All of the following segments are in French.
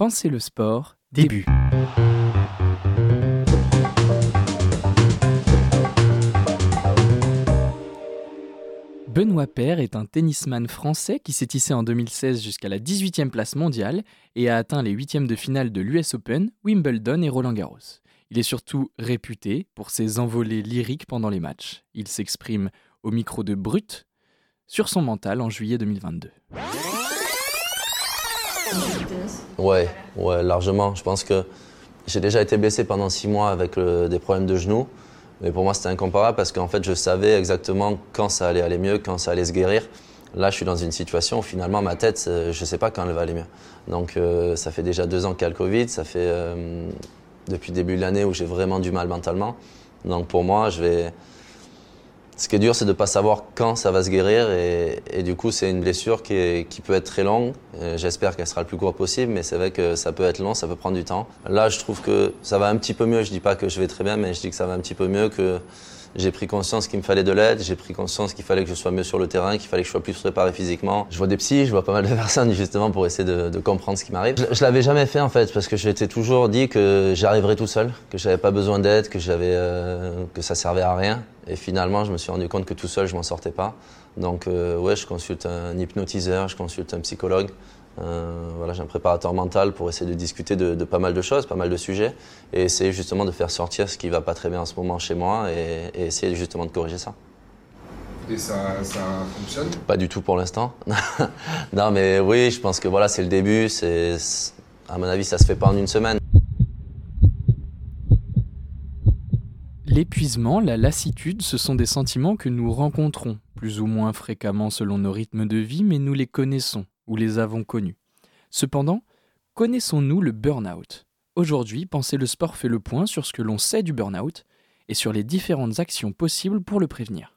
Pensez le sport, début. Benoît Paire est un tennisman français qui s'est tissé en 2016 jusqu'à la 18e place mondiale et a atteint les huitièmes de finale de l'US Open, Wimbledon et Roland Garros. Il est surtout réputé pour ses envolées lyriques pendant les matchs. Il s'exprime au micro de Brut sur son mental en juillet 2022. Ouais, ouais, largement. Je pense que j'ai déjà été blessé pendant six mois avec des problèmes de genoux. Mais pour moi, c'était incomparable parce qu'en fait, je savais exactement quand ça allait aller mieux, quand ça allait se guérir. Là, je suis dans une situation où finalement, ma tête, euh, je ne sais pas quand elle va aller mieux. Donc, euh, ça fait déjà deux ans qu'il y a le Covid. Ça fait euh, depuis le début de l'année où j'ai vraiment du mal mentalement. Donc, pour moi, je vais, ce qui est dur, c'est de ne pas savoir quand ça va se guérir. Et, du coup, c'est une blessure qui, peut être très longue. J'espère qu'elle sera le plus courte possible, mais c'est vrai que ça peut être long, ça peut prendre du temps. Là, je trouve que ça va un petit peu mieux. Je ne dis pas que je vais très bien, mais je dis que ça va un petit peu mieux, que j'ai pris conscience qu'il me fallait de l'aide, j'ai pris conscience qu'il fallait que je sois mieux sur le terrain, qu'il fallait que je sois plus préparé physiquement. Je vois des psys, je vois pas mal de personnes justement pour essayer de, comprendre ce qui m'arrive. Je, je l'avais jamais fait en fait parce que j'étais toujours dit que j'arriverais tout seul, que j'avais pas besoin d'aide, que j'avais euh, que ça servait à rien. Et finalement, je me suis rendu compte que tout seul, je m'en sortais pas. Donc euh, ouais, je consulte un hypnotiseur, je consulte un psychologue. Euh, voilà, j'ai un préparateur mental pour essayer de discuter de, pas mal de choses, pas mal de sujets, et essayer justement de faire sortir ce qui va pas très bien en ce moment chez moi et, essayer justement de corriger ça. Et ça, ça fonctionne? Pas du tout pour l'instant. non, mais oui, je pense que voilà, c'est le début. C'est, à mon avis, ça se fait pas en une semaine. L'épuisement, la lassitude, ce sont des sentiments que nous rencontrons, plus ou moins fréquemment selon nos rythmes de vie, mais nous les connaissons ou les avons connus. Cependant, connaissons-nous le burn-out? Aujourd'hui, Penser le sport fait le point sur ce que l'on sait du burn-out et sur les différentes actions possibles pour le prévenir.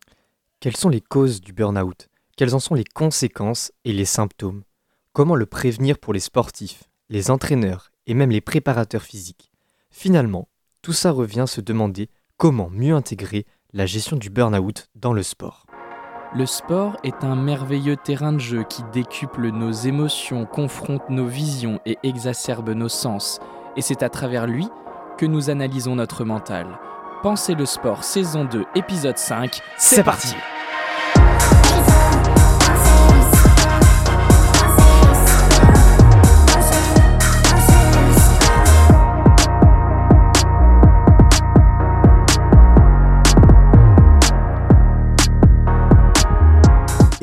Quelles sont les causes du burn-out? Quelles en sont les conséquences et les symptômes? Comment le prévenir pour les sportifs, les entraîneurs et même les préparateurs physiques? Finalement, tout ça revient à se demander comment mieux intégrer la gestion du burn-out dans le sport. Le sport est un merveilleux terrain de jeu qui décuple nos émotions, confronte nos visions et exacerbe nos sens. Et c'est à travers lui que nous analysons notre mental. Pensez le sport, saison 2, épisode 5, c'est parti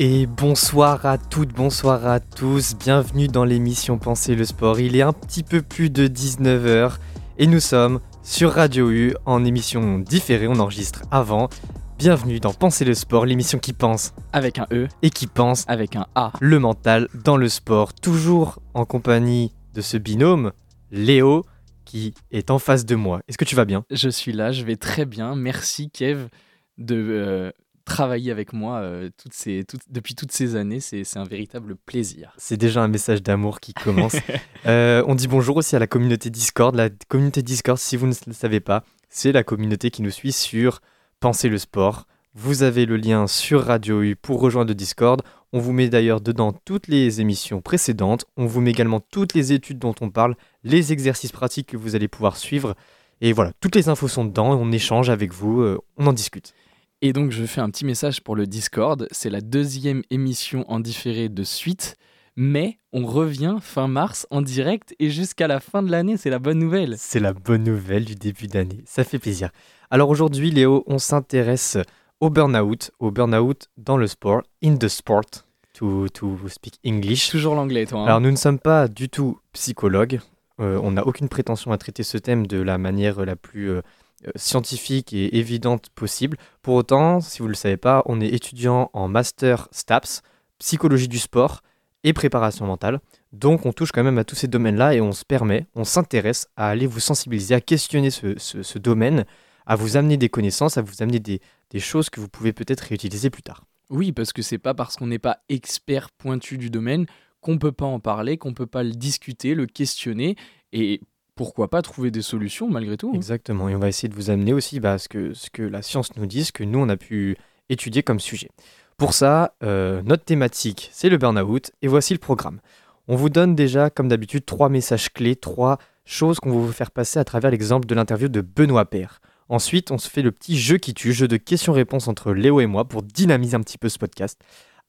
Et bonsoir à toutes, bonsoir à tous, bienvenue dans l'émission Penser le sport. Il est un petit peu plus de 19h et nous sommes sur Radio U en émission différée, on enregistre avant. Bienvenue dans Penser le sport, l'émission qui pense avec un E et qui pense avec un A. Le mental dans le sport, toujours en compagnie de ce binôme, Léo, qui est en face de moi. Est-ce que tu vas bien? Je suis là, je vais très bien. Merci Kev de euh, travailler avec moi euh, toutes ces, depuis toutes ces années. C'est un véritable plaisir. C'est déjà un message d'amour qui commence. Euh, on dit bonjour aussi à la communauté Discord. La communauté Discord, si vous ne le savez pas, c'est la communauté qui nous suit sur Penser le sport. Vous avez le lien sur Radio U pour rejoindre le Discord. On vous met d'ailleurs dedans toutes les émissions précédentes. On vous met également toutes les études dont on parle, les exercices pratiques que vous allez pouvoir suivre. Et voilà, toutes les infos sont dedans. On échange avec vous, euh, on en discute. Et donc je fais un petit message pour le Discord. C'est la deuxième émission en différé de suite. Mais on revient fin mars en direct et jusqu'à la fin de l'année, c'est la bonne nouvelle. C'est la bonne nouvelle du début d'année, ça fait plaisir. Alors aujourd'hui Léo, on s'intéresse au burn-out, au burn-out dans le sport, in the sport, to, to speak English. Toujours l'anglais toi. Hein. Alors nous ne sommes pas du tout psychologues, euh, on n'a aucune prétention à traiter ce thème de la manière la plus... Euh, scientifique et évidente possible. Pour autant, si vous ne le savez pas, on est étudiant en master STAPS, psychologie du sport et préparation mentale. Donc on touche quand même à tous ces domaines-là et on se permet, on s'intéresse à aller vous sensibiliser, à questionner ce, domaine, à vous amener des connaissances, à vous amener des, des choses que vous pouvez peut-être réutiliser plus tard. Oui, parce que c'est pas parce qu'on n'est pas expert pointu du domaine qu'on peut pas en parler, qu'on peut pas le discuter, le questionner. Et pourquoi pas trouver des solutions malgré tout. Hein. Exactement, et on va essayer de vous amener aussi bah, ce, que, ce que la science nous dit, ce que nous on a pu étudier comme sujet. Pour ça, euh, notre thématique, c'est le burn-out, et voici le programme. On vous donne déjà, comme d'habitude, trois messages clés, trois choses qu'on va vous faire passer à travers l'exemple de l'interview de Benoît Père. Ensuite, on se fait le petit jeu qui tue, jeu de questions-réponses entre Léo et moi pour dynamiser un petit peu ce podcast.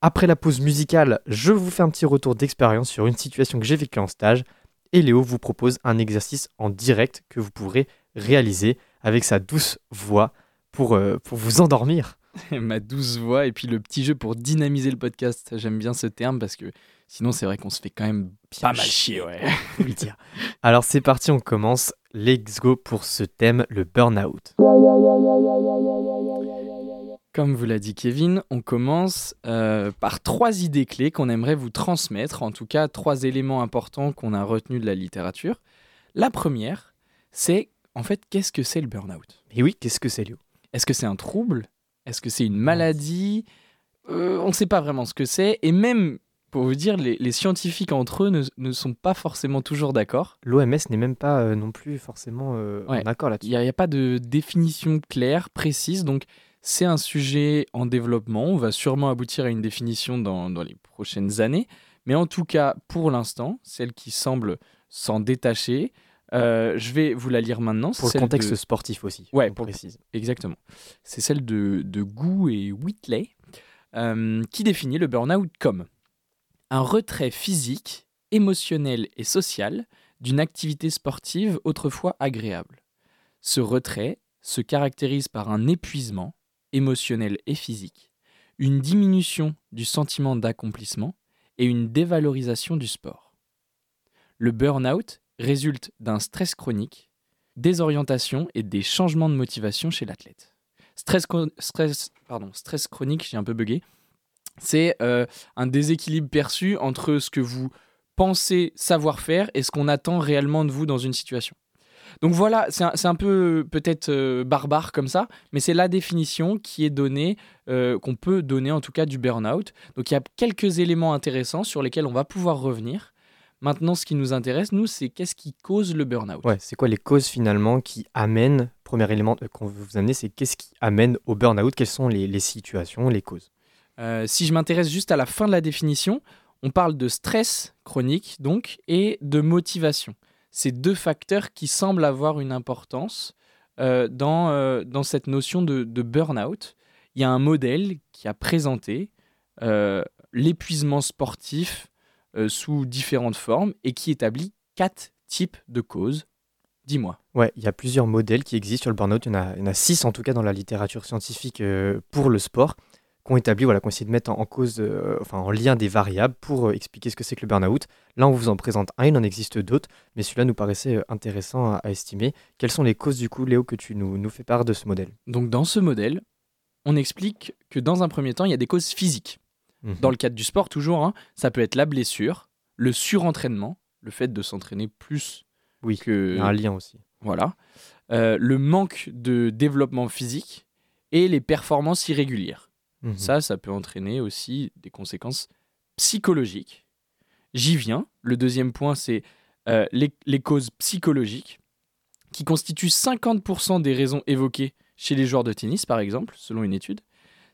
Après la pause musicale, je vous fais un petit retour d'expérience sur une situation que j'ai vécue en stage et Léo vous propose un exercice en direct que vous pourrez réaliser avec sa douce voix pour, euh, pour vous endormir. Ma douce voix et puis le petit jeu pour dynamiser le podcast. J'aime bien ce terme parce que sinon c'est vrai qu'on se fait quand même pas mal chier. Ouais. dire. Alors c'est parti, on commence. Let's go pour ce thème, le burn-out. Comme vous l'a dit Kevin, on commence euh, par trois idées clés qu'on aimerait vous transmettre, en tout cas trois éléments importants qu'on a retenus de la littérature. La première, c'est en fait qu'est-ce que c'est le burn-out? Et oui, qu'est-ce que c'est Léo? Est-ce que c'est un trouble? Est-ce que c'est une maladie? Euh, On ne sait pas vraiment ce que c'est, et même pour vous dire, les, scientifiques entre eux ne, sont pas forcément toujours d'accord. L'OMS n'est même pas euh, non plus forcément en accord là-dessus. Il n'y a, pas de définition claire, précise, donc c'est un sujet en développement. On va sûrement aboutir à une définition dans, les prochaines années. Mais en tout cas, pour l'instant, celle qui semble s'en détacher, euh, je vais vous la lire maintenant. Pour le contexte sportif aussi. Ouais, pour précise. Exactement. C'est celle de, de Gou et Whitley euh, qui définit le burn-out comme un retrait physique, émotionnel et social d'une activité sportive autrefois agréable. Ce retrait se caractérise par un épuisement, émotionnelle et physique, une diminution du sentiment d'accomplissement et une dévalorisation du sport. Le burn-out résulte d'un stress chronique, des orientations et des changements de motivation chez l'athlète. Stress, stress, pardon, stress chronique, j'ai un peu bugué, c'est euh, un déséquilibre perçu entre ce que vous pensez savoir faire et ce qu'on attend réellement de vous dans une situation. Donc voilà, c'est un, peu peut-être euh, barbare comme ça, mais c'est la définition qui est donnée, euh, qu'on peut donner en tout cas du burn-out. Donc il y a quelques éléments intéressants sur lesquels on va pouvoir revenir. Maintenant, ce qui nous intéresse, nous, c'est qu'est-ce qui cause le burn-out? Ouais, c'est quoi les causes finalement qui amènent, premier élément euh, qu'on veut vous amener, c'est qu'est-ce qui amène au burn-out? Quelles sont les, situations, les causes? Si je m'intéresse juste à la fin de la définition, on parle de stress chronique, donc, et de motivation ces deux facteurs qui semblent avoir une importance euh, dans, euh, dans cette notion de, de burn-out. Il y a un modèle qui a présenté euh, l'épuisement sportif sous différentes formes et qui établit quatre types de causes. Dis-moi. Ouais, il y a plusieurs modèles qui existent sur le burn-out. Il, il, y en a six en tout cas dans la littérature scientifique pour le sport qu'on établi, voilà, qu'on essaie de mettre en, cause, euh, enfin en lien des variables pour euh, expliquer ce que c'est que le burn-out. Là, on vous en présente un, il en existe d'autres, mais celui-là nous paraissait euh, intéressant à, estimer. Quelles sont les causes du coup, Léo, que tu nous, nous fais part de ce modèle? Donc dans ce modèle, on explique que dans un premier temps, il y a des causes physiques. Mhm. Dans le cadre du sport, toujours, hein, ça peut être la blessure, le surentraînement, le fait de s'entraîner plus oui, que... Il y a un lien aussi. Voilà. le manque de développement physique et les performances irrégulières. Mhm. Ça, ça peut entraîner aussi des conséquences psychologiques. J'y viens. Le deuxième point, c'est euh, les, causes psychologiques, qui constituent 50% des raisons évoquées chez les joueurs de tennis, par exemple, selon une étude.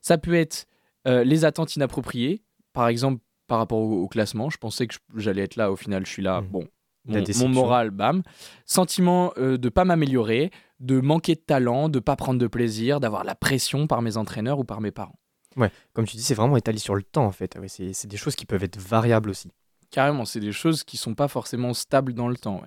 Ça peut être euh, les attentes inappropriées, par exemple par rapport au, classement. Je pensais que j'allais être là, au final, je suis là. Mhm. Bon, mon, moral, bam. Sentiment euh, de pas m'améliorer, de manquer de talent, de pas prendre de plaisir, d'avoir la pression par mes entraîneurs ou par mes parents. Ouais, comme tu dis, c'est vraiment étalé sur le temps en fait. c'est des choses qui peuvent être variables aussi. Carrément, c'est des choses qui sont pas forcément stables dans le temps.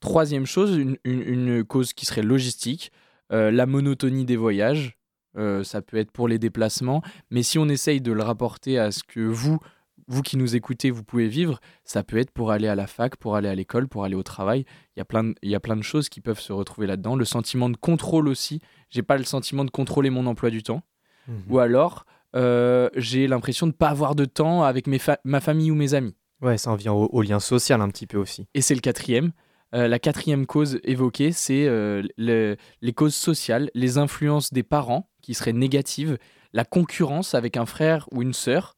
Troisième chose, une, cause qui serait logistique, euh, la monotonie des voyages. Euh, ça peut être pour les déplacements, mais si on essaye de le rapporter à ce que vous, vous qui nous écoutez, vous pouvez vivre, ça peut être pour aller à la fac, pour aller à l'école, pour aller au travail. Il y a plein de, il y a plein de choses qui peuvent se retrouver là-dedans. Le sentiment de contrôle aussi. J'ai pas le sentiment de contrôler mon emploi du temps. Mmh Ou alors, euh, j'ai l'impression de ne pas avoir de temps avec mes ma famille ou mes amis. Ouais, ça en vient au, lien social un petit peu aussi. Et c'est le quatrième. Euh, la quatrième cause évoquée, c'est euh, les causes sociales, les influences des parents qui seraient négatives, la concurrence avec un frère ou une sœur,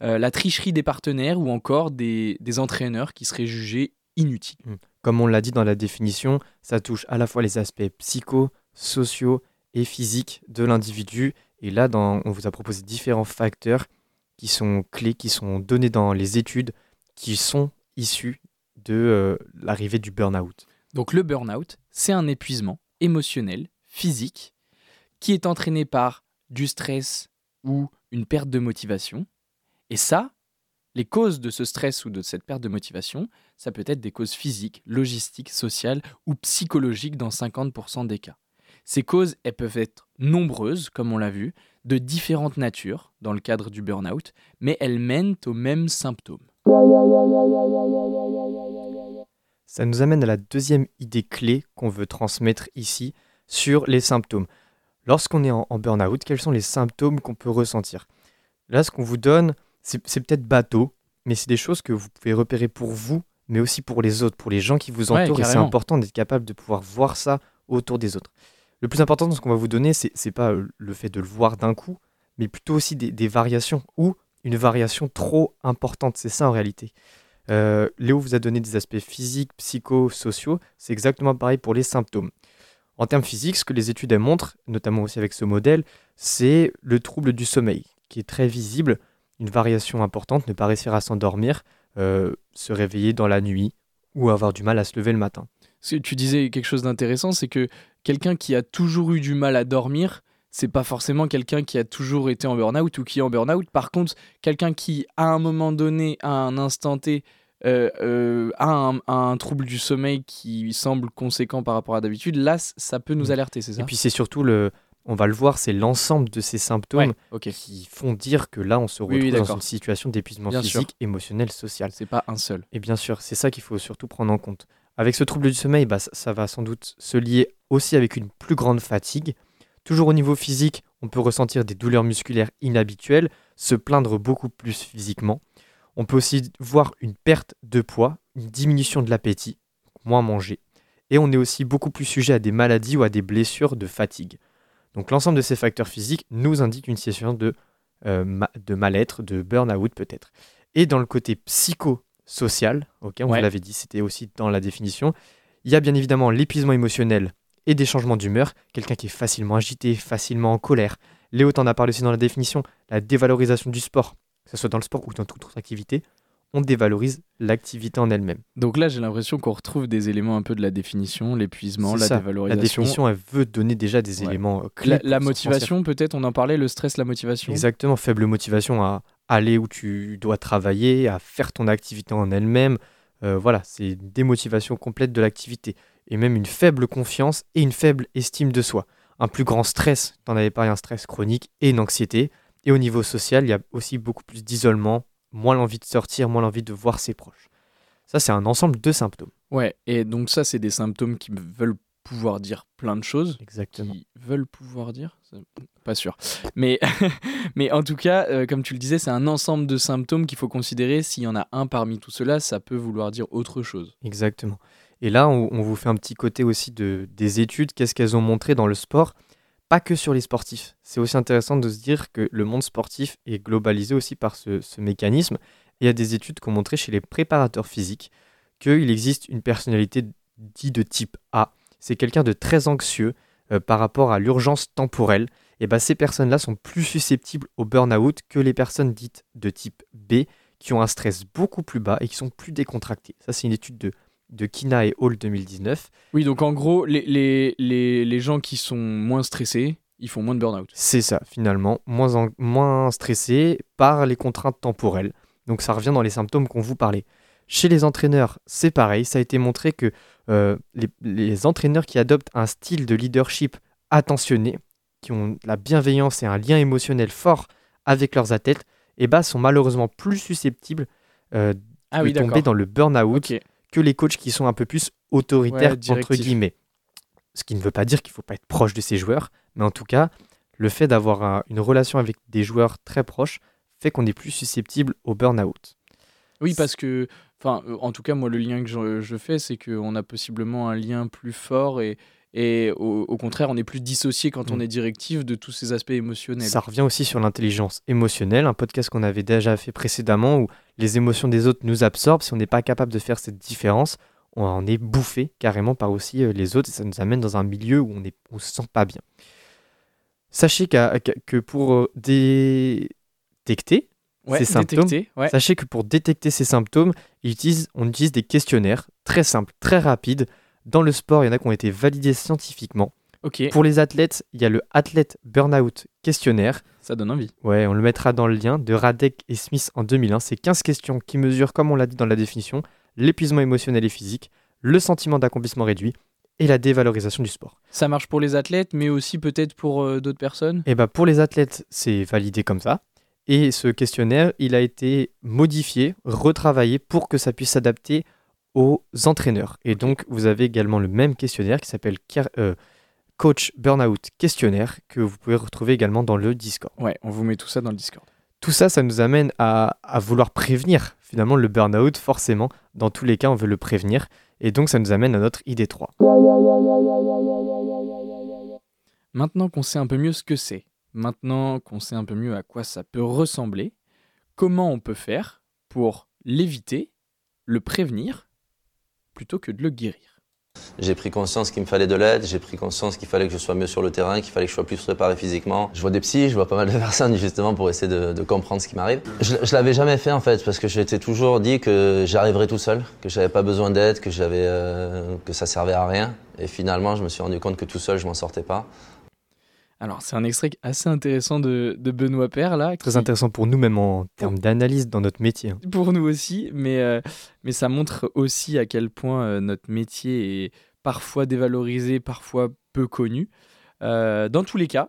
la tricherie des partenaires ou encore des, des entraîneurs qui seraient jugés inutiles. Mmh. Comme on l'a dit dans la définition, ça touche à la fois les aspects psycho, sociaux et physiques de l'individu et là, dans, on vous a proposé différents facteurs qui sont clés, qui sont donnés dans les études, qui sont issus de euh, l'arrivée du burn-out. Donc le burn-out, c'est un épuisement émotionnel, physique, qui est entraîné par du stress ou une perte de motivation. Et ça, les causes de ce stress ou de cette perte de motivation, ça peut être des causes physiques, logistiques, sociales ou psychologiques dans 50% des cas. Ces causes, elles peuvent être nombreuses, comme on l'a vu, de différentes natures dans le cadre du burn-out, mais elles mènent aux mêmes symptômes. Ça nous amène à la deuxième idée clé qu'on veut transmettre ici sur les symptômes. Lorsqu'on est en, burn-out, quels sont les symptômes qu'on peut ressentir? Là, ce qu'on vous donne, c'est peut-être bateau, mais c'est des choses que vous pouvez repérer pour vous, mais aussi pour les autres, pour les gens qui vous entourent. et c'est important d'être capable de pouvoir voir ça autour des autres. Le plus important dans ce qu'on va vous donner, c'est n'est pas euh, le fait de le voir d'un coup, mais plutôt aussi des, variations ou une variation trop importante. C'est ça en réalité. Euh, Léo vous a donné des aspects physiques, psychosociaux. C'est exactement pareil pour les symptômes. En termes physiques, ce que les études montrent, notamment aussi avec ce modèle, c'est le trouble du sommeil, qui est très visible, une variation importante, ne pas réussir à s'endormir, euh, se réveiller dans la nuit ou avoir du mal à se lever le matin. Tu disais quelque chose d'intéressant, c'est que quelqu'un qui a toujours eu du mal à dormir, c'est pas forcément quelqu'un qui a toujours été en burn-out ou qui est en burn-out. Par contre, quelqu'un qui, à un moment donné, à un instant T, euh, euh, a un, trouble du sommeil qui semble conséquent par rapport à d'habitude, là, ça peut nous mm. alerter, c'est ça? Et puis c'est surtout le, on va le voir, c'est l'ensemble de ces symptômes qui font dire que là, on se retrouve dans une situation d'épuisement physique, émotionnel, social. C'est pas un seul. Et bien sûr, c'est ça qu'il faut surtout prendre en compte. Avec ce trouble du sommeil, bah, ça, va sans doute se lier aussi avec une plus grande fatigue. Toujours au niveau physique, on peut ressentir des douleurs musculaires inhabituelles, se plaindre beaucoup plus physiquement. On peut aussi voir une perte de poids, une diminution de l'appétit, moins manger. Et on est aussi beaucoup plus sujet à des maladies ou à des blessures de fatigue. Donc l'ensemble de ces facteurs physiques nous indique une situation de, euh, de mal-être, de burn-out peut-être. Et dans le côté psycho social, ok, on vous l'avait dit, c'était aussi dans la définition. Il y a bien évidemment l'épuisement émotionnel et des changements d'humeur, quelqu'un qui est facilement agité, facilement en colère. Léo t'en a parlé aussi dans la définition, la dévalorisation du sport, que ce soit dans le sport ou dans toute autre activité, on dévalorise l'activité en elle-même. Donc là, j'ai l'impression qu'on retrouve des éléments un peu de la définition, l'épuisement, la dévalorisation. La définition, elle veut donner déjà des éléments clés. La, motivation, peut-être, on en parlait, le stress, la motivation. Exactement, faible motivation à aller où tu dois travailler, à faire ton activité en elle-même. Euh, voilà, c'est une démotivation complète de l'activité. Et même une faible confiance et une faible estime de soi. Un plus grand stress, t'en avais parlé, un stress chronique et une anxiété. Et au niveau social, il y a aussi beaucoup plus d'isolement, moins l'envie de sortir, moins l'envie de voir ses proches. Ça, c'est un ensemble de symptômes. Ouais, et donc ça, c'est des symptômes qui veulent pouvoir dire plein de choses. Exactement. Qui veulent pouvoir dire Pas sûr. Mais, mais en tout cas, euh, comme tu le disais, c'est un ensemble de symptômes qu'il faut considérer. S'il y en a un parmi tout cela, ça peut vouloir dire autre chose. Exactement. Et là, on, on vous fait un petit côté aussi de, des études. Qu'est-ce qu'elles ont montré dans le sport? Pas que sur les sportifs. C'est aussi intéressant de se dire que le monde sportif est globalisé aussi par ce, mécanisme. il y a des études qui ont montré chez les préparateurs physiques qu'il existe une personnalité dite de type A. C'est quelqu'un de très anxieux euh, par rapport à l'urgence temporelle. Et ben, ces personnes-là sont plus susceptibles au burn-out que les personnes dites de type B qui ont un stress beaucoup plus bas et qui sont plus décontractées. Ça, c'est une étude de de Kina et Hall 2019. Oui, donc en gros, les, les, les, les gens qui sont moins stressés, ils font moins de burn-out. C'est ça, finalement, moins, moins stressés par les contraintes temporelles. Donc ça revient dans les symptômes qu'on vous parlait. Chez les entraîneurs, c'est pareil, ça a été montré que euh, les, les, entraîneurs qui adoptent un style de leadership attentionné, qui ont la bienveillance et un lien émotionnel fort avec leurs athlètes, eh ben, sont malheureusement plus susceptibles euh, ah de tomber dans le burn-out que les coachs qui sont un peu plus autoritaires, entre guillemets. Ce qui ne veut pas dire qu'il ne faut pas être proche de ces joueurs, mais en tout cas, le fait d'avoir une relation avec des joueurs très proches fait qu'on est plus susceptible au burn-out. Oui, parce que, enfin, euh, en tout cas, moi, le lien que je, je fais, c'est qu'on a possiblement un lien plus fort et, et au, contraire, on est plus dissocié quand on mm. est directif de tous ces aspects émotionnels. Ça revient aussi sur l'intelligence émotionnelle, un podcast qu'on avait déjà fait précédemment où les émotions des autres nous absorbent. Si on n'est pas capable de faire cette différence, on en est bouffé carrément par aussi euh, les autres et ça nous amène dans un milieu où on ne on se sent pas bien. Sachez que pour euh, détecter Ouais, ces symptômes, détecter, ouais. sachez que pour détecter ces symptômes, ils utilisent- on utilise des questionnaires très simples, très rapides. Dans le sport, il y en a qui ont été validés scientifiquement. Ok, Pour les athlètes, il y a le Athlète Burnout Questionnaire. ça donne envie. Ouais, on le mettra dans le lien de Radek et Smith en 2001. C'est 15 questions qui mesurent, comme on l'a dit dans la définition, l'épuisement émotionnel et physique, le sentiment d'accomplissement réduit et la dévalorisation du sport. Ça marche pour les athlètes, mais aussi peut-être pour euh, d'autres personnes? Et bah pour les athlètes, c'est validé comme ça. Et ce questionnaire, il a été modifié, retravaillé pour que ça puisse s'adapter aux entraîneurs. Et donc, vous avez également le même questionnaire qui s'appelle euh, Coach Burnout Questionnaire que vous pouvez retrouver également dans le Discord. Ouais, on vous met tout ça dans le Discord. Tout ça, ça nous amène à, à vouloir prévenir finalement le burn-out, forcément. Dans tous les cas, on veut le prévenir. Et donc, ça nous amène à notre idée 3. Maintenant qu'on sait un peu mieux ce que c'est, maintenant qu'on sait un peu mieux à quoi ça peut ressembler, comment on peut faire pour l'éviter, le prévenir, plutôt que de le guérir? J'ai pris conscience qu'il me fallait de l'aide, j'ai pris conscience qu'il fallait que je sois mieux sur le terrain, qu'il fallait que je sois plus préparé physiquement. Je vois des psys, je vois pas mal de personnes justement pour essayer de, comprendre ce qui m'arrive. Je, l'avais jamais fait en fait parce que je m'étais toujours dit que j'arriverais tout seul, que j'avais pas besoin d'aide, que euh, ça servait à rien. Et finalement, je me suis rendu compte que tout seul, je m'en sortais pas. Alors, c'est un extrait assez intéressant de, de Benoît Père, là. Très qui- intéressant pour nous, même en termes d'analyse dans notre métier. hein. pour nous aussi, mais, euh, mais ça montre aussi à quel point euh, notre métier est parfois dévalorisé, parfois peu connu. Euh, dans tous les cas,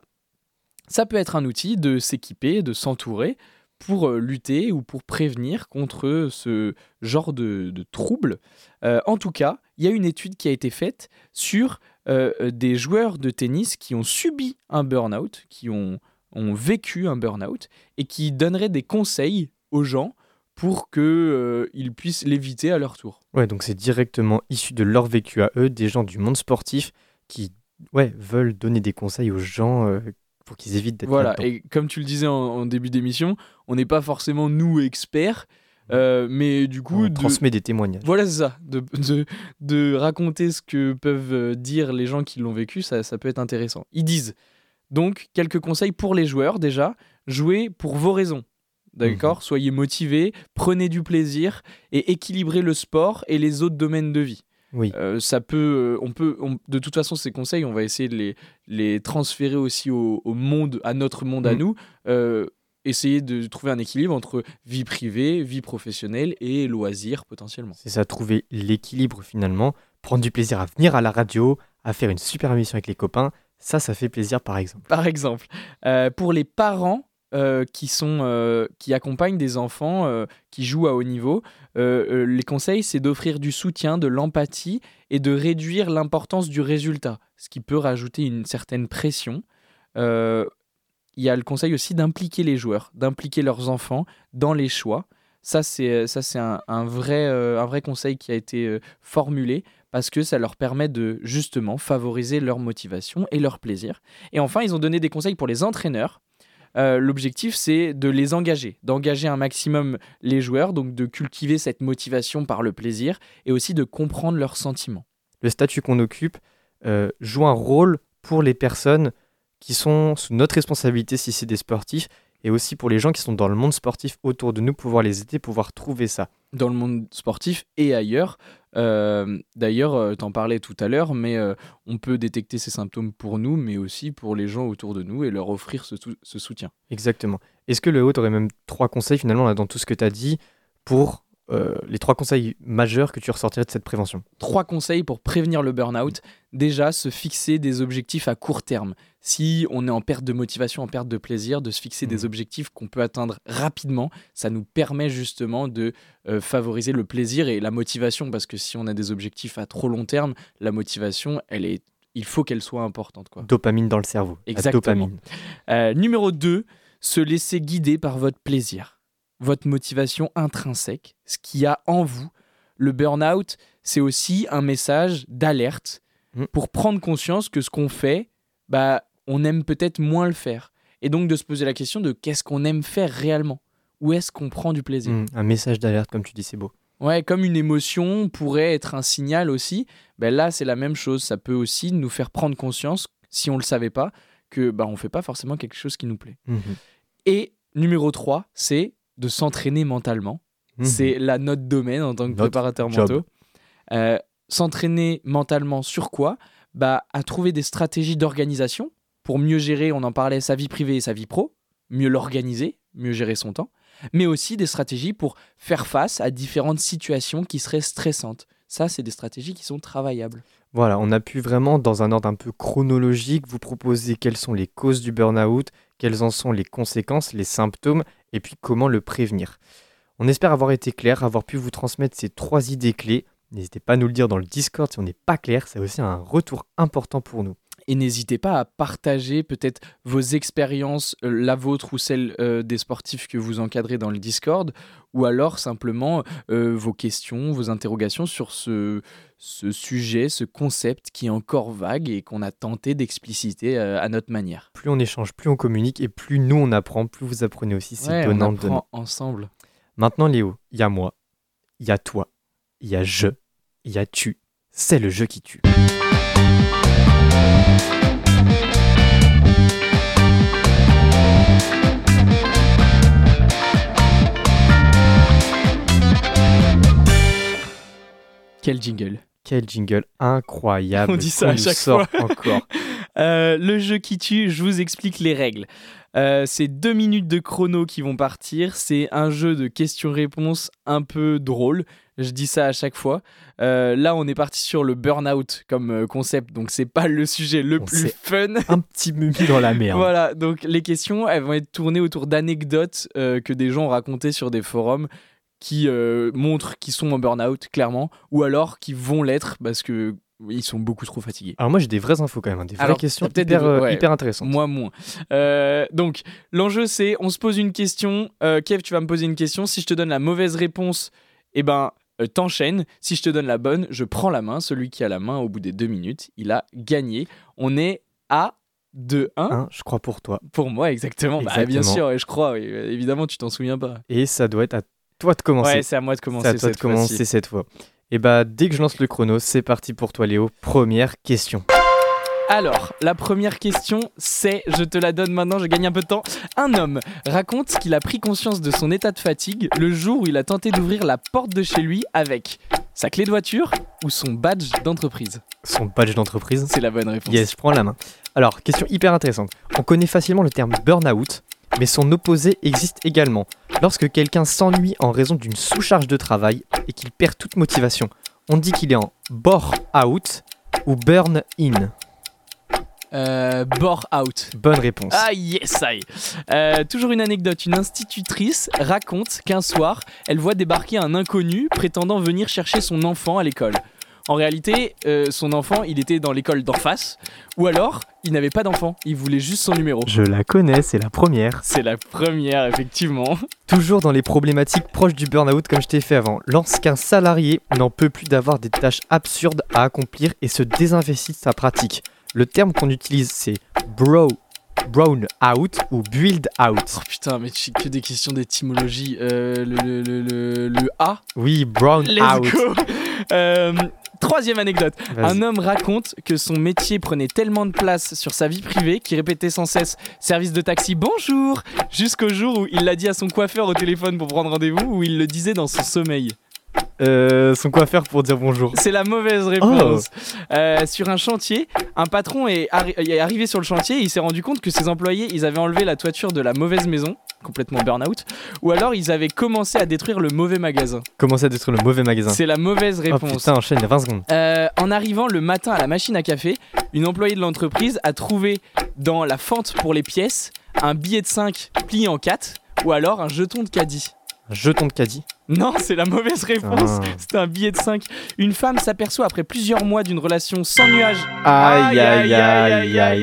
ça peut être un outil de s'équiper, de s'entourer pour lutter ou pour prévenir contre ce genre de, de troubles. En tout cas, il y a une étude qui a été faite sur euh, euh, des joueurs de tennis qui ont subi un burn-out, qui ont, ont vécu un burn-out et qui donneraient des conseils aux gens pour qu'ils puissent l'éviter à leur tour. Ouais, donc c'est directement issu de leur vécu à eux, des gens du monde sportif qui ouais, veulent donner des conseils aux gens euh, pour qu'ils évitent d'être Voilà, et comme tu le disais en, en début d'émission, on n'est pas forcément nous experts, euh, mais du coup, On de- transmet des témoignages. voilà c'est ça, de, de, de raconter ce que peuvent euh, dire les gens qui l'ont vécu, ça, ça peut être intéressant. Ils disent donc quelques conseils pour les joueurs déjà, jouez pour vos raisons. D'accord Soyez motivés, prenez du plaisir et équilibrez le sport et les autres domaines de vie. Oui. Euh, ça peut, on peut, on- de toute façon, ces conseils, on va essayer de les, les transférer aussi au, au monde, à notre monde à Mm. nous. Euh, essayer de trouver un équilibre entre vie privée, vie professionnelle et loisirs potentiellement. C'est ça, trouver l'équilibre finalement, prendre du plaisir à venir à la radio, à faire une super émission avec les copains, ça, ça fait plaisir par exemple. Par exemple, euh, pour les parents euh, qui, sont, euh, qui accompagnent des enfants qui jouent à haut niveau, les conseils, c'est d'offrir du soutien, de l'empathie et de réduire l'importance du résultat, ce qui peut rajouter une certaine pression. Euh, il y a le conseil aussi d'impliquer les joueurs, d'impliquer leurs enfants dans les choix. Ça, c'est vrai, euh, un vrai conseil qui a été euh, formulé parce que ça leur permet de justement favoriser leur motivation et leur plaisir. Et enfin, ils ont donné des conseils pour les entraîneurs. Euh, L'objectif, c'est de les engager, d'engager un maximum les joueurs, donc de cultiver cette motivation par le plaisir et aussi de comprendre leurs sentiments. Le statut qu'on occupe euh, joue un rôle pour les personnes qui sont sous notre responsabilité si c'est des sportifs et aussi pour les gens qui sont dans le monde sportif autour de nous, pouvoir les aider, pouvoir trouver ça. dans le monde sportif et ailleurs. Euh, D'ailleurs, euh, t'en parlais tout à l'heure, mais euh, on peut détecter ces symptômes pour nous, mais aussi pour les gens autour de nous et leur offrir ce, sou- ce soutien. Exactement. Est-ce que le haut aurait même trois conseils finalement là, dans tout ce que tu as dit pour euh, les trois conseils majeurs que tu ressortirais de cette prévention Trois conseils pour prévenir le burn-out. Déjà, se fixer des objectifs à court terme. Si on est en perte de motivation, en perte de plaisir, de se fixer des Mhm. objectifs qu'on peut atteindre rapidement, ça nous permet justement de euh, favoriser le plaisir et la motivation, parce que si on a des objectifs à trop long terme, la motivation, elle est, il faut qu'elle soit importante. Quoi. Dopamine dans le cerveau. La Exactement. dopamine. Euh, numéro 2, se laisser guider par votre plaisir, votre motivation intrinsèque, ce qu'il y a en vous. Le burn-out, c'est aussi un message d'alerte Mm. pour prendre conscience que ce qu'on fait, bah, on aime peut-être moins le faire. Et donc de se poser la question de qu'est-ce qu'on aime faire réellement? Où est-ce qu'on prend du plaisir? Mm, un message d'alerte, comme tu dis, c'est beau. Ouais, comme une émotion pourrait être un signal aussi, ben là c'est la même chose. Ça peut aussi nous faire prendre conscience, si on ne le savait pas, que bah, on fait pas forcément quelque chose qui nous plaît. Mhm. Et numéro 3, c'est de s'entraîner mentalement. Mhm. C'est la note domaine en tant que Notre préparateur job. mentaux. Euh, s'entraîner mentalement sur quoi? Bah, À trouver des stratégies d'organisation pour mieux gérer, on en parlait, sa vie privée et sa vie pro, mieux l'organiser, mieux gérer son temps, mais aussi des stratégies pour faire face à différentes situations qui seraient stressantes. Ça, c'est des stratégies qui sont travaillables. Voilà, on a pu vraiment, dans un ordre un peu chronologique, vous proposer quelles sont les causes du burn-out, quelles en sont les conséquences, les symptômes, et puis comment le prévenir. On espère avoir été clair, avoir pu vous transmettre ces trois idées clés. N'hésitez pas à nous le dire dans le Discord si on n'est pas clair, c'est aussi un retour important pour nous. Et n'hésitez pas à partager peut-être vos expériences, euh, la vôtre ou celle euh, des sportifs que vous encadrez dans le Discord, ou alors simplement euh, vos questions, vos interrogations sur ce, ce sujet, ce concept qui est encore vague et qu'on a tenté d'expliciter à notre manière. Plus on échange, plus on communique, et plus nous on apprend, plus vous apprenez aussi, c'est Ouais, on donnant donnant. apprend ensemble. Maintenant Léo, il y a moi, il y a toi, il y a je, il y a tu. C'est le jeu qui tue. Quel jingle. Quel jingle incroyable On dit ça à chaque sort fois. encore. Euh, le jeu qui tue, je vous explique les règles. Euh, c'est deux minutes de chrono qui vont partir. C'est un jeu de questions-réponses un peu drôle. Je dis ça à chaque fois. Euh, là, on est parti sur le burn-out comme euh, concept, donc c'est pas le sujet le On plus fun. Un petit mumi dans la mer. Voilà, donc les questions, elles vont être tournées autour d'anecdotes euh, que des gens ont racontées sur des forums qui montrent qu'ils sont en burn-out, clairement, ou alors qui vont l'être parce que ils sont beaucoup trop fatigués. Alors moi j'ai des vraies infos quand même, hein, des vraies Alors, questions hyper, des- euh, ouais. hyper intéressantes. Moi, moins. Euh, donc, l'enjeu, c'est on se pose une question. Euh, Kev, tu vas me poser une question. Si je te donne la mauvaise réponse, eh ben, euh, t'enchaînes. Si je te donne la bonne, je prends la main. Celui qui a la main au bout des deux minutes, il a gagné. On est à 2-1 Hein, je crois pour toi. pour moi, exactement. Bah, bien sûr, je crois. oui. Évidemment, tu t'en souviens pas. Et ça doit être à toi de commencer. Ouais, c'est à moi de commencer c'est à toi de commencer cette fois. Et bah dès que je lance le chrono, c'est parti pour toi Léo. Première question. Alors, la première question, c'est, je te la donne maintenant, je gagne un peu de temps. Un homme raconte qu'il a pris conscience de son état de fatigue le jour où il a tenté d'ouvrir la porte de chez lui avec sa clé de voiture ou son badge d'entreprise. Son badge d'entreprise. C'est la bonne réponse. Yes, je prends la main. Alors, question hyper intéressante. On connaît facilement le terme burn-out, mais son opposé existe également. Lorsque quelqu'un s'ennuie en raison d'une sous-charge de travail et qu'il perd toute motivation, on dit qu'il est en bore-out ou burn-in. Euh, bore out. Bonne réponse. Ah yes, aïe. Euh, toujours une anecdote. Une institutrice raconte qu'un soir, elle voit débarquer un inconnu prétendant venir chercher son enfant à l'école. En réalité, euh, son enfant, il était dans l'école d'en face, ou alors, il n'avait pas d'enfant, il voulait juste son numéro. Je la connais, c'est la première. C'est la première, effectivement. Toujours dans les problématiques proches du burn-out comme je t'ai fait avant. Lorsqu'un salarié n'en peut plus d'avoir des tâches absurdes à accomplir et se désinvestit de sa pratique. Le terme qu'on utilise c'est bro, brown out ou build out. Oh putain, mais tu que des questions d'étymologie. Euh, le, le, le, A? Oui, brown Let's out. go. Euh, troisième anecdote. Un homme raconte que son métier prenait tellement de place sur sa vie privée qu'il répétait sans cesse service de taxi bonjour jusqu'au jour où il l'a dit à son coiffeur au téléphone pour prendre rendez-vous ou il le disait dans son sommeil. Euh, son coiffeur pour dire bonjour. C'est la mauvaise réponse. Euh, sur un chantier, un patron est, arri- est arrivé sur le chantier et il s'est rendu compte que ses employés ils avaient enlevé la toiture de la mauvaise maison, complètement burn-out, ou alors ils avaient commencé à détruire le mauvais magasin. Commencer à détruire le mauvais magasin. C'est la mauvaise Oh réponse. putain, enchaîne, 20 secondes. Euh, en arrivant le matin à la machine à café, une employée de l'entreprise a trouvé dans la fente pour les pièces un billet de 5 plié en 4 ou alors un jeton de caddie. Un jeton de caddie. Non, c'est la mauvaise réponse. Ah. C'était un billet de 5. Une femme s'aperçoit après plusieurs mois d'une relation sans nuage. Aïe aïe aïe aïe.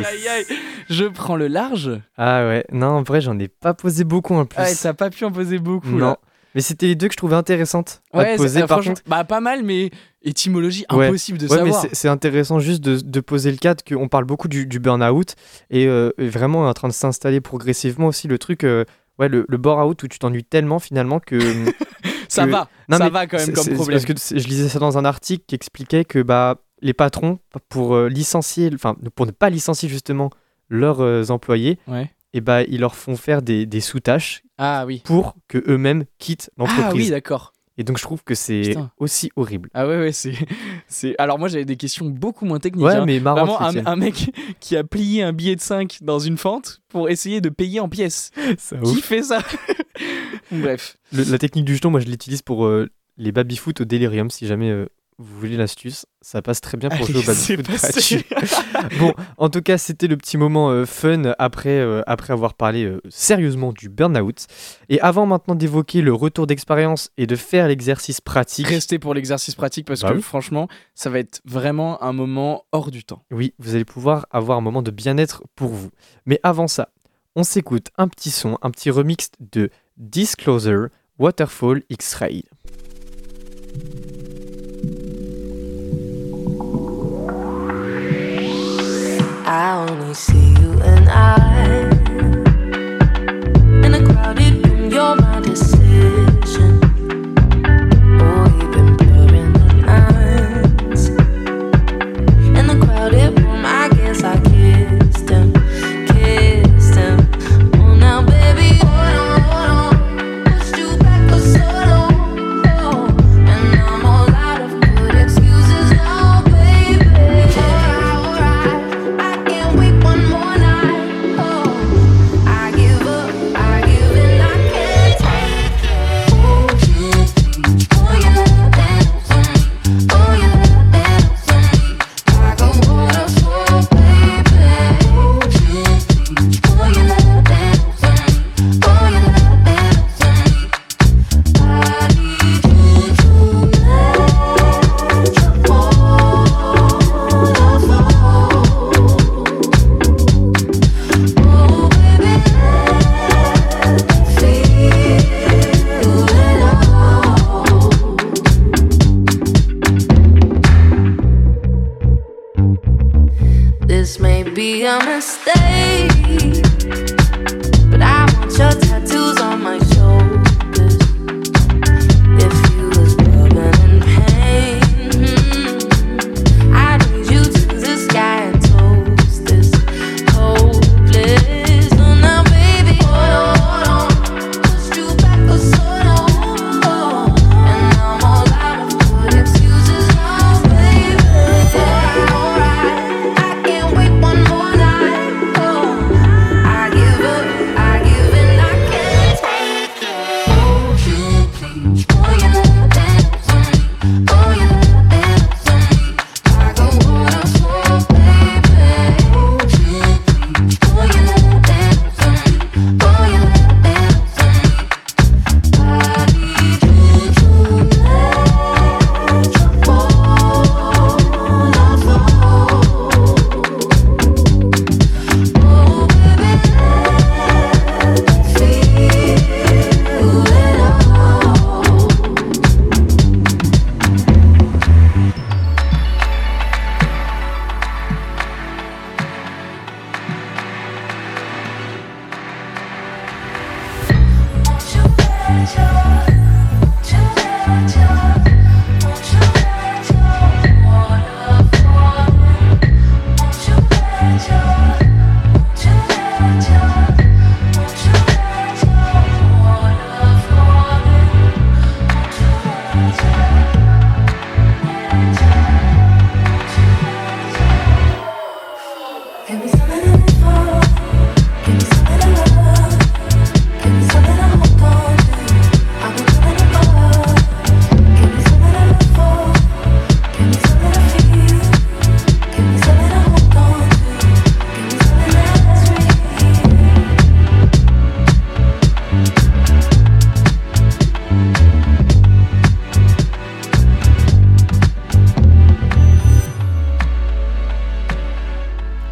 Je prends le large. Ah ouais, non, en vrai, j'en ai pas posé beaucoup en plus. Ouais, t'as pas pu en poser beaucoup. non. là. Mais c'était les deux que je trouvais intéressantes à Ouais, te poser c'est- euh, par contre. bah pas mal, mais étymologie Ouais. impossible de Ouais, mais savoir. c'est- c'est intéressant juste de, de poser le cadre qu'on parle beaucoup du, du burn-out et, euh, et vraiment en train de s'installer progressivement aussi le truc, euh, ouais, le, le bore-out où tu t'ennuies tellement finalement que. Ça va, Non, ça mais va quand même comme problème. Parce que je lisais ça dans un article qui expliquait que bah, les patrons, pour euh, licencier, enfin pour ne pas licencier justement leurs euh, employés, Ouais. et bah, ils leur font faire des, des sous-tâches Ah oui. pour que eux-mêmes quittent Ah oui, l'entreprise. d'accord. et donc je trouve que c'est aussi horrible. Ah ouais, ouais, c'est. c'est... Alors moi, j'avais des questions beaucoup moins techniques. Ouais, hein. mais marrant. Vraiment, un, un mec qui a plié un billet de 5 dans une fente pour essayer de payer en pièces. Qui fait ça? Bref. la technique du jeton, moi je l'utilise pour euh, les baby-foot au délirium. Si jamais euh, vous voulez l'astuce, ça passe très bien pour jouer au Allez, c'est baby-foot. Bon, en tout cas, c'était le petit moment euh, fun après, euh, après avoir parlé euh, sérieusement du burn-out. Et avant maintenant d'évoquer le retour d'expérience et de faire l'exercice pratique, Restez pour l'exercice pratique parce Bah que oui. franchement, ça va être vraiment un moment hors du temps. oui, vous allez pouvoir avoir un moment de bien-être pour vous. Mais avant ça, on s'écoute un petit son, un petit remix de Disclosure Waterfall X-Ray. I only see you and I in a crowded room.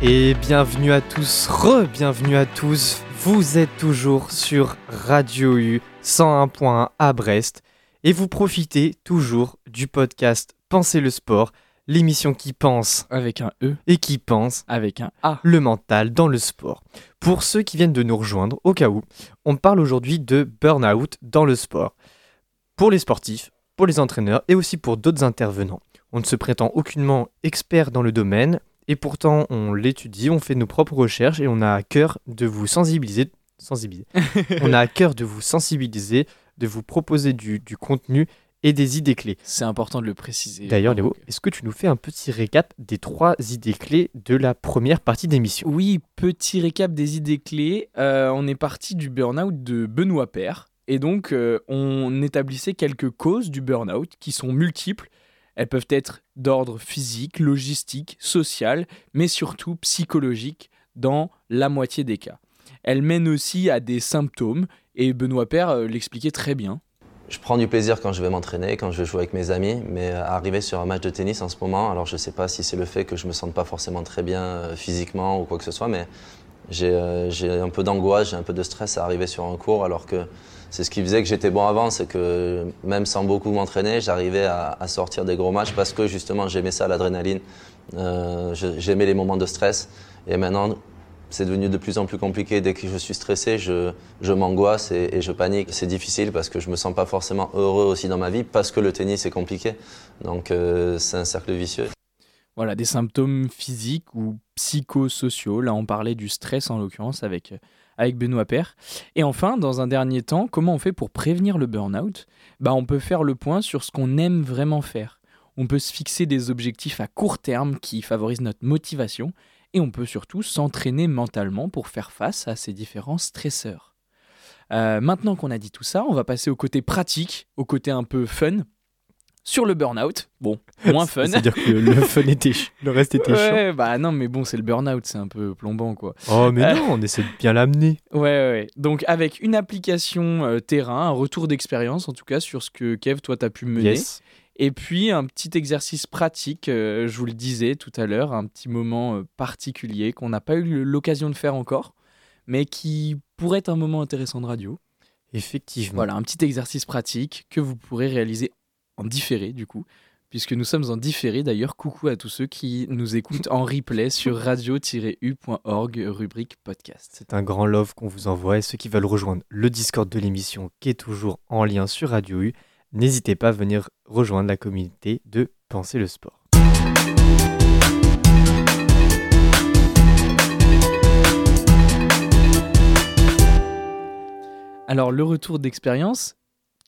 Et bienvenue à tous, re-bienvenue à tous. Vous êtes toujours sur Radio U 101.1 à Brest et vous profitez toujours du podcast Pensez le sport, l'émission qui pense Avec un E, et qui pense avec un A. le mental dans le sport. Pour ceux qui viennent de nous rejoindre, au cas où, on parle aujourd'hui de burn-out dans le sport. Pour les sportifs, pour les entraîneurs et aussi pour d'autres intervenants. On ne se prétend aucunement expert dans le domaine et pourtant on l'étudie, on fait nos propres recherches et on a à cœur de vous sensibiliser sensibiliser. on a à cœur de vous sensibiliser, de vous proposer du, du contenu et des idées clés. C'est important de le préciser. D'ailleurs, Léo, Bravo. est-ce que tu nous fais un petit récap des trois idées clés de la première partie d'émission? Oui, petit récap des idées clés. Euh, on est parti du burn-out de Benoît Père. Et donc, euh, on établissait quelques causes du burn-out qui sont multiples. Elles peuvent être d'ordre physique, logistique, social, mais surtout psychologique dans la moitié des cas. Elles mènent aussi à des symptômes, et Benoît Père euh, l'expliquait très bien. Je prends du plaisir quand je vais m'entraîner, quand je jouer avec mes amis, mais arriver sur un match de tennis en ce moment, alors je ne sais pas si c'est le fait que je me sente pas forcément très bien euh, physiquement ou quoi que ce soit, mais j'ai euh, j'ai un peu d'angoisse, j'ai un peu de stress à arriver sur un cours, alors que c'est ce qui faisait que j'étais bon avant, c'est que même sans beaucoup m'entraîner, j'arrivais à, sortir des gros matchs parce que justement j'aimais ça, l'adrénaline, Euh, j'aimais les moments de stress, et maintenant c'est devenu de plus en plus compliqué. Dès que je suis stressé, je, m'angoisse et, je panique. C'est difficile parce que je me sens pas forcément heureux aussi dans ma vie parce que le tennis est compliqué. Donc euh, c'est un cercle vicieux. Voilà, des symptômes physiques ou psychosociaux. Là, on parlait du stress en l'occurrence avec, avec Benoît Père. Et enfin, dans un dernier temps, comment on fait pour prévenir le burn-out? Bah, On peut faire le point sur ce qu'on aime vraiment faire. On peut se fixer des objectifs à court terme qui favorisent notre motivation. Et on peut surtout s'entraîner mentalement pour faire face à ces différents stresseurs. Euh, maintenant qu'on a dit tout ça, on va passer au côté pratique, au côté un peu fun. Sur le burn-out, bon, moins fun. C'est-à-dire que le fun était ch- le reste était chiant. Ouais, bah non, mais bon, c'est le burn-out, c'est un peu plombant, quoi. Oh, mais Euh. non, on essaie de bien l'amener. Ouais, ouais, ouais. Donc, avec une application euh, terrain, un retour d'expérience, en tout cas, sur ce que Kev, toi, t'as pu mener. Yes. Et puis, un petit exercice pratique, euh, je vous le disais tout à l'heure, un petit moment particulier qu'on n'a pas eu l'occasion de faire encore, mais qui pourrait être un moment intéressant de radio. Effectivement. Voilà, un petit exercice pratique que vous pourrez réaliser en différé, du coup, puisque nous sommes en différé. D'ailleurs, coucou à tous ceux qui nous écoutent en replay sur radio-u.org, rubrique podcast. C'est un grand love qu'on vous envoie et ceux qui veulent rejoindre le Discord de l'émission qui est toujours en lien sur Radio U, n'hésitez pas à venir rejoindre la communauté de Penser le sport. Alors, le retour d'expérience,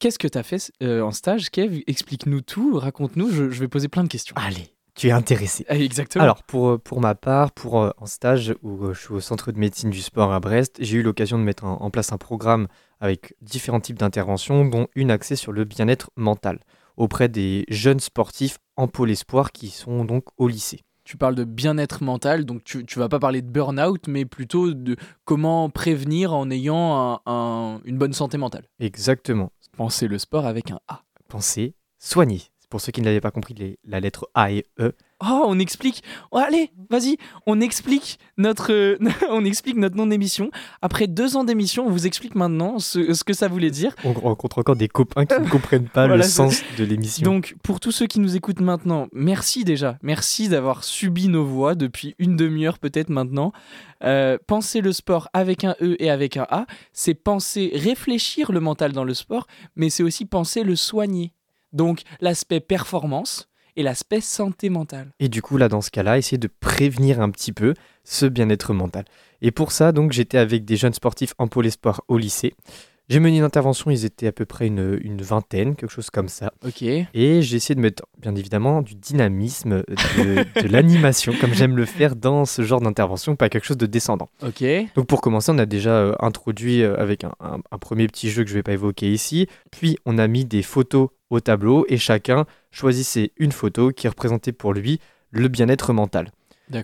qu'est-ce que tu as fait euh, en stage, Kev? Explique-nous tout, raconte-nous, je, je vais poser plein de questions. Allez, tu es intéressé. Ah, exactement. Alors, pour, euh, pour ma part, pour, euh, en stage où euh, je suis au centre de médecine du sport à Brest, j'ai eu l'occasion de mettre en, en place un programme avec différents types d'interventions, dont une axée sur le bien-être mental auprès des jeunes sportifs en pôle espoir qui sont donc au lycée. Tu parles de bien-être mental, donc tu, tu vas pas parler de burn-out, mais plutôt de comment prévenir en ayant un- un- une bonne santé mentale. Exactement. Pensez le sport avec un A. Pensez, soigner. Pour ceux qui ne l'avaient pas compris, les- la lettre A et E. Oh, on explique. Oh, allez, vas-y, on explique notre, euh, on explique notre nom d'émission. Après deux ans d'émission, on vous explique maintenant ce, ce que ça voulait dire. On rencontre encore des copains qui ne comprennent pas Voilà, le sens de l'émission. Donc, pour tous ceux qui nous écoutent maintenant, merci déjà. Merci d'avoir subi nos voix depuis une demi-heure peut-être maintenant. Euh, penser le sport avec un E et avec un A, c'est penser, réfléchir le mental dans le sport, mais c'est aussi penser le soigner. Donc, l'aspect performance et l'aspect santé mentale. Et du coup, là, dans ce cas-là, essayer de prévenir un petit peu ce bien-être mental. Et pour ça, donc, j'étais avec des jeunes sportifs en pôle espoir au lycée. J'ai mené une intervention, ils étaient à peu près une, une vingtaine, quelque chose comme ça. Ok. Et j'ai essayé de mettre, bien évidemment, du dynamisme, de, de l'animation, comme j'aime le faire dans ce genre d'intervention, pas quelque chose de descendant. Ok. Donc pour commencer, on a déjà euh, introduit euh, avec un, un- un premier petit jeu que je ne vais pas évoquer ici. Puis on a mis des photos au tableau et chacun choisissait une photo qui représentait pour lui le bien-être mental.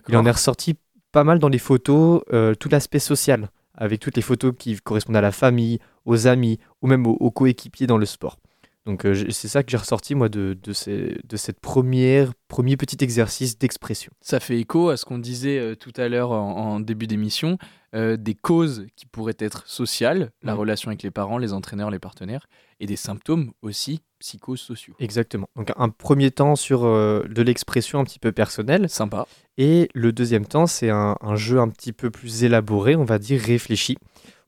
Il en est ressorti pas mal dans les photos, euh, tout l'aspect social, avec toutes les photos qui correspondent à la famille, aux amis ou même aux, aux coéquipiers dans le sport. Donc euh, c'est ça que j'ai ressorti moi de, de, ces- de cette première premier petit exercice d'expression. Ça fait écho à ce qu'on disait euh, tout à l'heure en, en début d'émission, des causes qui pourraient être sociales, la Ouais. relation avec les parents, les entraîneurs, les partenaires, et des symptômes aussi psychosociaux. Exactement. Donc un premier temps sur euh, de l'expression un petit peu personnelle. Sympa. Et le deuxième temps, c'est un, un jeu un petit peu plus élaboré, on va dire réfléchi,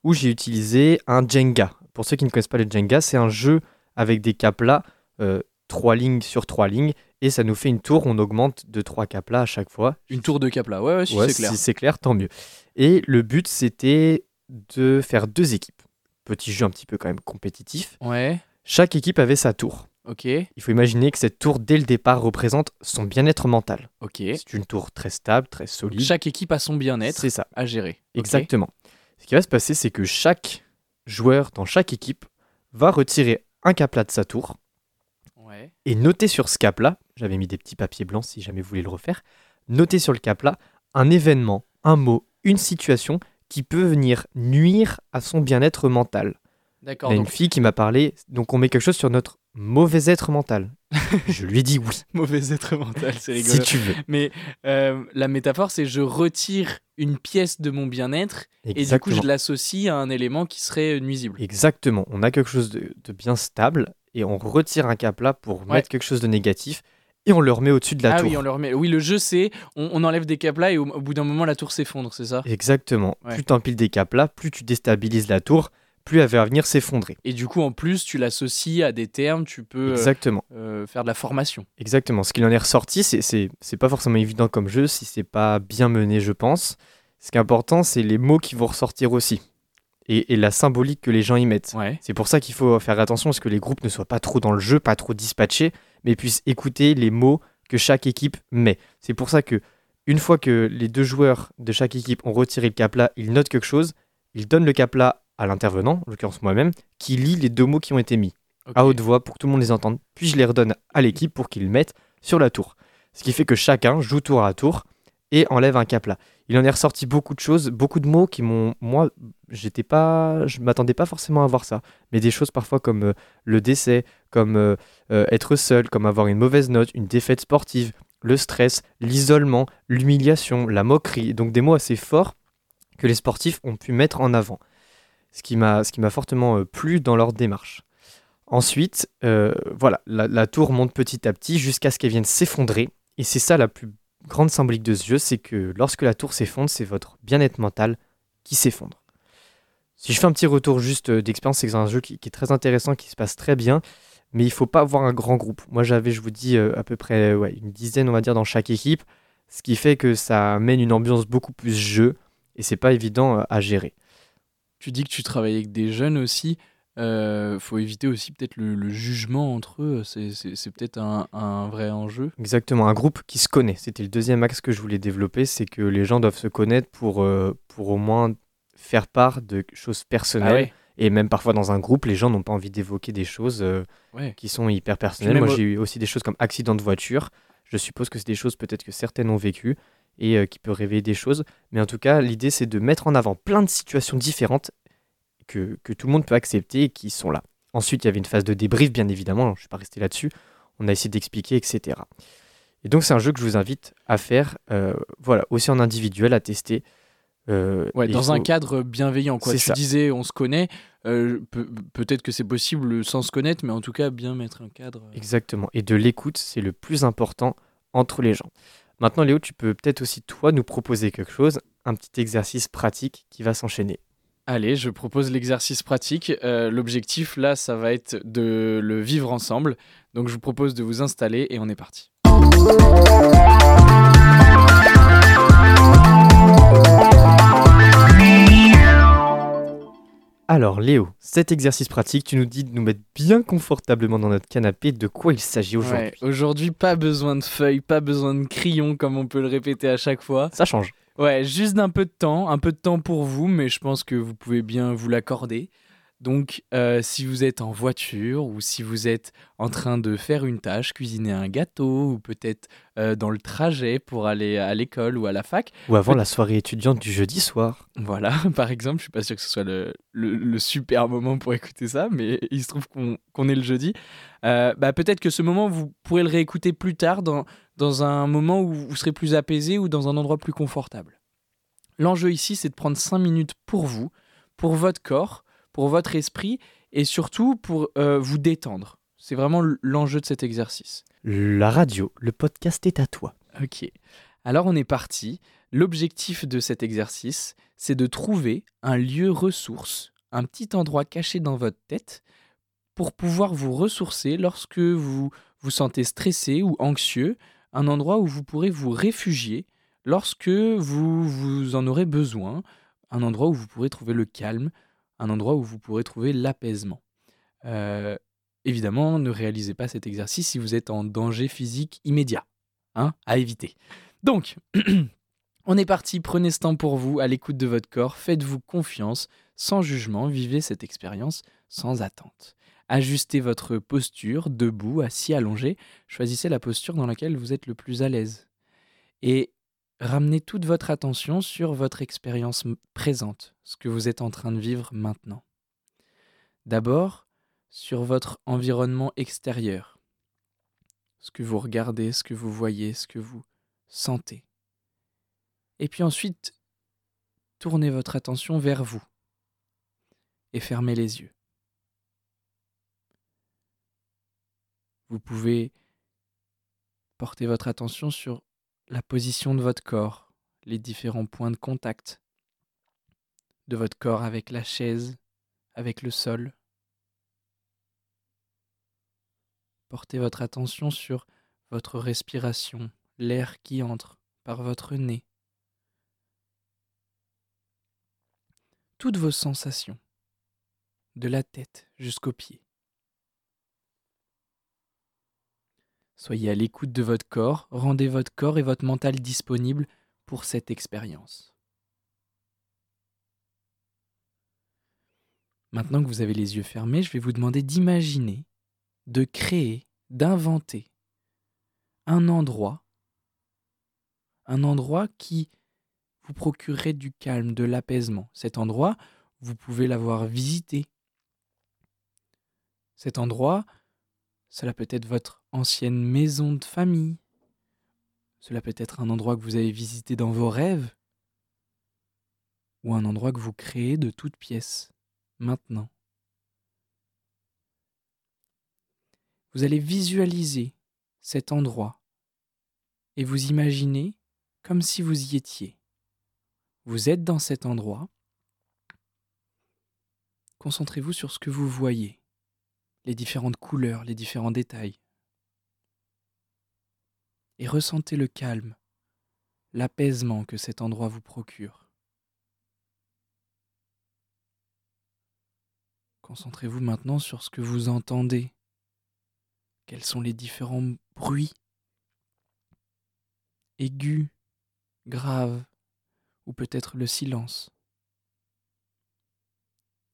où j'ai utilisé un Jenga. Pour ceux qui ne connaissent pas le Jenga, c'est un jeu avec des caplas, euh, trois lignes sur trois lignes, et ça nous fait une tour, on augmente de trois caplas à chaque fois. Une tour de cap là, ouais, ouais, si Ouais, c'est clair. Si c'est clair, tant mieux. Et le but, c'était de faire deux équipes. Petit jeu un petit peu quand même compétitif. Ouais, Chaque équipe avait sa tour. ok, Il faut imaginer que cette tour, dès le départ, représente son bien-être mental. ok. C'est une tour très stable, très solide. Chaque équipe a son bien-être C'est ça, à gérer. Exactement. Ce qui va se passer, c'est que chaque joueur dans chaque équipe va retirer un capla de sa tour Ouais. et noter sur ce cap-là, j'avais mis des petits papiers blancs si jamais vous voulez le refaire, noter sur le cap-là un événement, un mot, une situation qui peut venir nuire à son bien-être mental. Il D'accord. y a une fille qui m'a parlé, donc on met quelque chose sur notre mauvais être mental. je lui ai dit oui, mauvais être mental, c'est rigolo. si tu veux. Mais euh, la métaphore, c'est je retire une pièce de mon bien-être et du coup, je l'associe à un élément qui serait nuisible. Exactement. On a quelque chose de, de bien stable et on retire un cap là pour Ouais. mettre quelque chose de négatif et on le remet au-dessus de la ah tour. oui, on le remet. Oui, le jeu, c'est on, on enlève des capes là et au, au bout d'un moment, la tour s'effondre, c'est ça? Exactement. Ouais. Plus tu empiles des caps là, plus tu déstabilises la tour, plus elle va venir s'effondrer. Et du coup, en plus, tu l'associes à des termes, tu peux euh, Exactement. euh, faire de la formation. Exactement. Ce qu'il en est ressorti, c'est pas forcément évident comme jeu si c'est pas bien mené, je pense. Ce qui est important, c'est les mots qui vont ressortir aussi et, et la symbolique que les gens y mettent. Ouais. C'est pour ça qu'il faut faire attention à ce que les groupes ne soient pas trop dans le jeu, pas trop dispatchés, mais puissent écouter les mots que chaque équipe met. C'est pour ça que une fois que les deux joueurs de chaque équipe ont retiré le cap-là, ils notent quelque chose, ils donnent le cap-là à l'intervenant, en l'occurrence moi-même, qui lit les deux mots qui ont été mis à haute voix pour que tout le monde les entende, puis je les redonne à l'équipe pour qu'ils le mettent sur la tour. Ce qui fait que chacun joue tour à tour et enlève un cap là. Il en est ressorti beaucoup de choses, beaucoup de mots qui m'ont moi j'étais pas je m'attendais pas forcément à voir ça, mais des choses parfois comme euh, le décès, comme euh, euh, être seul, comme avoir une mauvaise note, une défaite sportive, le stress, l'isolement, l'humiliation, la moquerie, donc des mots assez forts que les sportifs ont pu mettre en avant. Ce qui m'a fortement euh, plu dans leur démarche. Ensuite, voilà, la, tour monte petit à petit jusqu'à ce qu'elle vienne s'effondrer. Et c'est ça la plus grande symbolique de ce jeu, c'est que lorsque la tour s'effondre, c'est votre bien-être mental qui s'effondre. Si je fais un petit retour juste d'expérience, c'est que c'est un jeu qui est très intéressant, qui se passe très bien, mais il faut pas avoir un grand groupe. Moi, j'avais, je vous dis, euh, à peu près ouais, une dizaine, on va dire, dans chaque équipe, ce qui fait que ça amène une ambiance beaucoup plus jeu, et c'est pas évident euh, à gérer. Tu dis que tu travailles avec des jeunes aussi. Euh, faut éviter aussi peut-être le, le jugement entre eux. C'est, c'est- c'est peut-être un, un vrai enjeu. Exactement, un groupe qui se connaît. C'était le deuxième axe que je voulais développer, c'est que les gens doivent se connaître pour, euh, pour au moins faire part de choses personnelles. Ah ouais. Et même parfois dans un groupe, les gens n'ont pas envie d'évoquer des choses euh, Ouais. qui sont hyper personnelles. Moi, j'ai eu aussi des choses comme accident de voiture. Je suppose que c'est des choses peut-être que certaines ont vécues et euh, qui peuvent réveiller des choses. Mais en tout cas, l'idée, c'est de mettre en avant plein de situations différentes que, que tout le monde peut accepter et qui sont là. Ensuite, il y avait une phase de débrief, bien évidemment. Je ne suis pas resté là-dessus. On a essayé d'expliquer, etc. Et donc, c'est un jeu que je vous invite à faire, euh, voilà, aussi en individuel, à tester. Euh, Ouais, dans un cadre bienveillant. Quoi. Tu ça. disais, on se connaît. euh, peut- peut-être que c'est possible sans se connaître, mais en tout cas, bien mettre un cadre. euh. Exactement. Et de l'écoute, c'est le plus important entre les gens. Maintenant, Léo, tu peux peut-être aussi, toi, nous proposer quelque chose, un petit exercice pratique qui va s'enchaîner. Allez, je propose l'exercice pratique. Euh, L'objectif, là, ça va être de le vivre ensemble. Donc, je vous propose de vous installer et on est parti. Alors, Léo, cet exercice pratique, tu nous dis de nous mettre bien confortablement dans notre canapé. De quoi il s'agit aujourd'hui? Ouais, Aujourd'hui, pas besoin de feuilles, pas besoin de crayons, comme on peut le répéter à chaque fois. Ça change. Ouais, juste d'un peu de temps, un peu de temps pour vous, mais je pense que vous pouvez bien vous l'accorder. Donc, euh, si vous êtes en voiture ou si vous êtes en train de faire une tâche, cuisiner un gâteau ou peut-être euh, dans le trajet pour aller à l'école ou à la fac, Ou avant Peut- la soirée étudiante du jeudi soir. voilà, par exemple, je suis pas sûr que ce soit le, le- le super moment pour écouter ça, mais il se trouve qu'on qu'on est le jeudi. Euh, bah, peut-être que ce moment, vous pourrez le réécouter plus tard dans, dans un moment où vous serez plus apaisé ou dans un endroit plus confortable. L'enjeu ici, c'est de prendre 5 minutes pour vous, pour votre corps, pour votre esprit et surtout pour euh, vous détendre. C'est vraiment l'enjeu de cet exercice. La radio, le podcast est à toi. Ok. Alors on est parti. L'objectif de cet exercice, c'est de trouver un lieu ressource, un petit endroit caché dans votre tête pour pouvoir vous ressourcer lorsque vous vous sentez stressé ou anxieux, un endroit où vous pourrez vous réfugier lorsque vous, vous en aurez besoin, un endroit où vous pourrez trouver le calme, un endroit où vous pourrez trouver l'apaisement. Euh, évidemment, ne réalisez pas cet exercice si vous êtes en danger physique immédiat, hein, à éviter. Donc, on est parti, prenez ce temps pour vous, à l'écoute de votre corps, faites-vous confiance, sans jugement, vivez cette expérience sans attente. Ajustez votre posture, debout, assis, allongé, choisissez la posture dans laquelle vous êtes le plus à l'aise. Et ramenez toute votre attention sur votre expérience présente, ce que vous êtes en train de vivre maintenant. D'abord, sur votre environnement extérieur, ce que vous regardez, ce que vous voyez, ce que vous sentez. Et puis ensuite, tournez votre attention vers vous et fermez les yeux. Vous pouvez porter votre attention sur la position de votre corps, les différents points de contact de votre corps avec la chaise, avec le sol. Portez votre attention sur votre respiration, l'air qui entre par votre nez. Toutes vos sensations, de la tête jusqu'aux pieds. Soyez à l'écoute de votre corps, rendez votre corps et votre mental disponibles pour cette expérience. Maintenant que vous avez les yeux fermés, je vais vous demander d'imaginer, de créer, d'inventer un endroit, un endroit qui vous procurerait du calme, de l'apaisement. Cet endroit, vous pouvez l'avoir visité. Cet endroit, cela peut être votre ancienne maison de famille. Cela peut être un endroit que vous avez visité dans vos rêves. Ou un endroit que vous créez de toutes pièces, maintenant. Vous allez visualiser cet endroit et vous imaginez comme si vous y étiez. Vous êtes dans cet endroit. Concentrez-vous sur ce que vous voyez les différentes couleurs, les différents détails. Et ressentez le calme, l'apaisement que cet endroit vous procure. Concentrez-vous maintenant sur ce que vous entendez. Quels sont les différents bruits? Aigus, graves, ou peut-être le silence?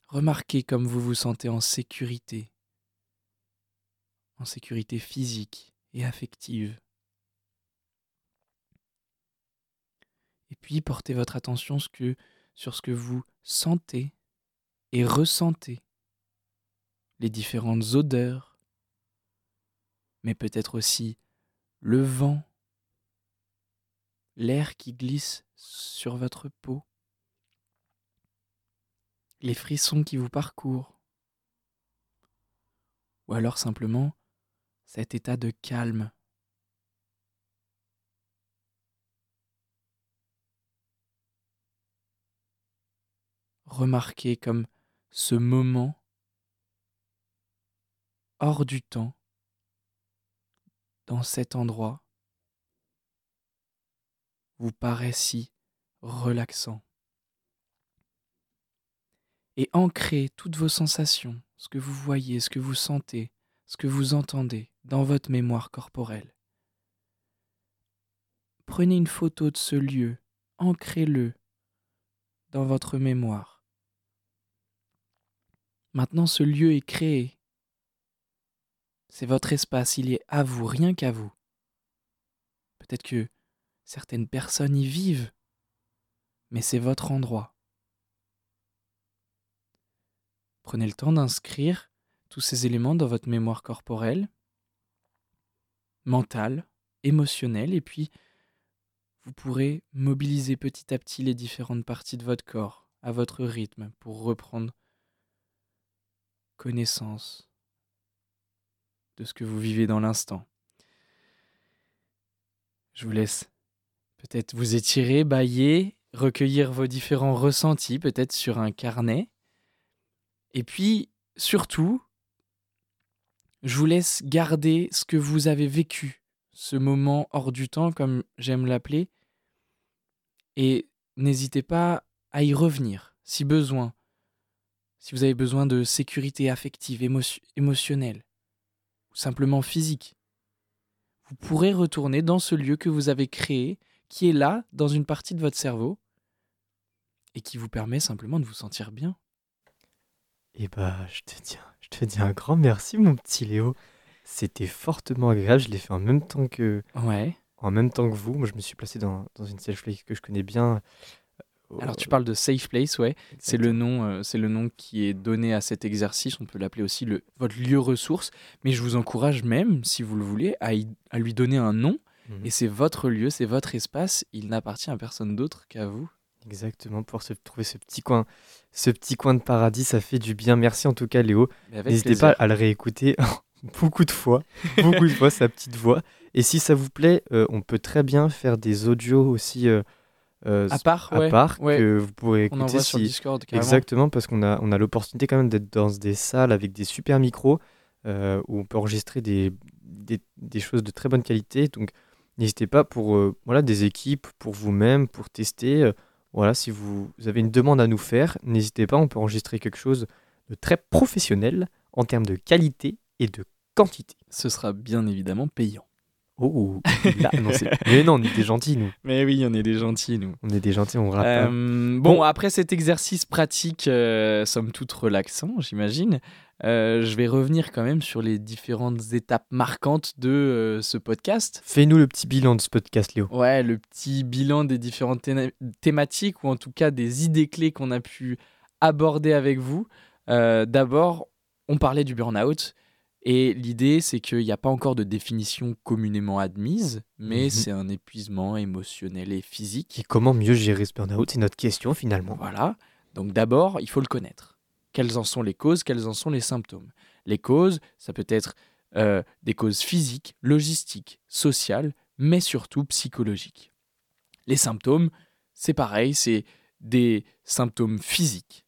Remarquez comme vous vous sentez en sécurité, en sécurité physique et affective. Et puis portez votre attention sur ce que vous sentez et ressentez, les différentes odeurs, mais peut-être aussi le vent, l'air qui glisse sur votre peau, les frissons qui vous parcourent, ou alors simplement cet état de calme. Remarquez comme ce moment hors du temps, dans cet endroit, vous paraît si relaxant. Et ancrez toutes vos sensations, ce que vous voyez, ce que vous sentez, ce que vous entendez dans votre mémoire corporelle. Prenez une photo de ce lieu, ancrez-le dans votre mémoire. Maintenant, ce lieu est créé. C'est votre espace, il est à vous, rien qu'à vous. Peut-être que certaines personnes y vivent, mais c'est votre endroit. Prenez le temps d'inscrire tous ces éléments dans votre mémoire corporelle, mentale, émotionnelle, et puis vous pourrez mobiliser petit à petit les différentes parties de votre corps à votre rythme pour reprendre connaissance de ce que vous vivez dans l'instant. Je vous laisse peut-être vous étirer, bailler, recueillir vos différents ressentis, peut-être sur un carnet. Et puis, surtout, je vous laisse garder ce que vous avez vécu, ce moment hors du temps, comme j'aime l'appeler. Et n'hésitez pas à y revenir si besoin, si vous avez besoin de sécurité affective, émotion- émotionnelle ou simplement physique. Vous pourrez retourner dans ce lieu que vous avez créé, qui est là, dans une partie de votre cerveau, et qui vous permet simplement de vous sentir bien. Et bah, je te un- je te dis un grand merci, mon petit Léo. C'était fortement agréable. Je l'ai fait en même temps que, Ouais. en même temps que vous. Moi, je me suis placé dans, dans une safe place que je connais bien. Alors tu Euh, parles de safe place, ouais. C'est le nom, euh, c'est le nom qui est donné à cet exercice. On peut l'appeler aussi le, votre lieu ressource. Mais je vous encourage même, si vous le voulez, à, y- à lui donner un nom. Mhm. Et c'est votre lieu, c'est votre espace. Il n'appartient à personne d'autre qu'à vous. Exactement, pour se trouver ce petit coin, ce petit coin de paradis, ça fait du bien. Merci en tout cas, Léo. N'hésitez pas à le réécouter beaucoup de fois, beaucoup de fois, sa petite voix. Et si ça vous plaît, euh, on peut très bien faire des audios aussi euh, euh, À part, à ouais, part ouais. que vous pourrez On écouter sur si- Discord carrément. Exactement, parce qu'on a, on a l'opportunité quand même d'être dans des salles avec des super micros euh, où on peut enregistrer des, des, des choses de très bonne qualité. Donc n'hésitez pas pour voilà, des équipes, pour vous-même, pour tester. Voilà, si vous avez une demande à nous faire, n'hésitez pas, on peut enregistrer quelque chose de très professionnel en termes de qualité et de quantité. Ce sera bien évidemment payant. Oh, c'est- mais non, on est des gentils, nous. Mais oui, on est des gentils, nous. On est des gentils, on rate pas. Euh, bon, après cet exercice pratique, euh, somme toute relaxant, j'imagine, euh, je vais revenir quand même sur les différentes étapes marquantes de euh, ce podcast. Fais-nous le petit bilan de ce podcast, Léo. Ouais, le petit bilan des différentes thématiques ou en tout cas des idées clés qu'on a pu aborder avec vous. D'abord, on parlait du burn-out. Et l'idée, c'est qu'il n'y a pas encore de définition communément admise, mais Mhm. c'est un épuisement émotionnel et physique. Et comment mieux gérer ce burn-out? C'est notre question finalement. Voilà. Donc d'abord, il faut le connaître. Quelles en sont les causes? Quels en sont les symptômes? Les causes, ça peut être euh, des causes physiques, logistiques, sociales, mais surtout psychologiques. Les symptômes, c'est pareil, c'est des symptômes physiques.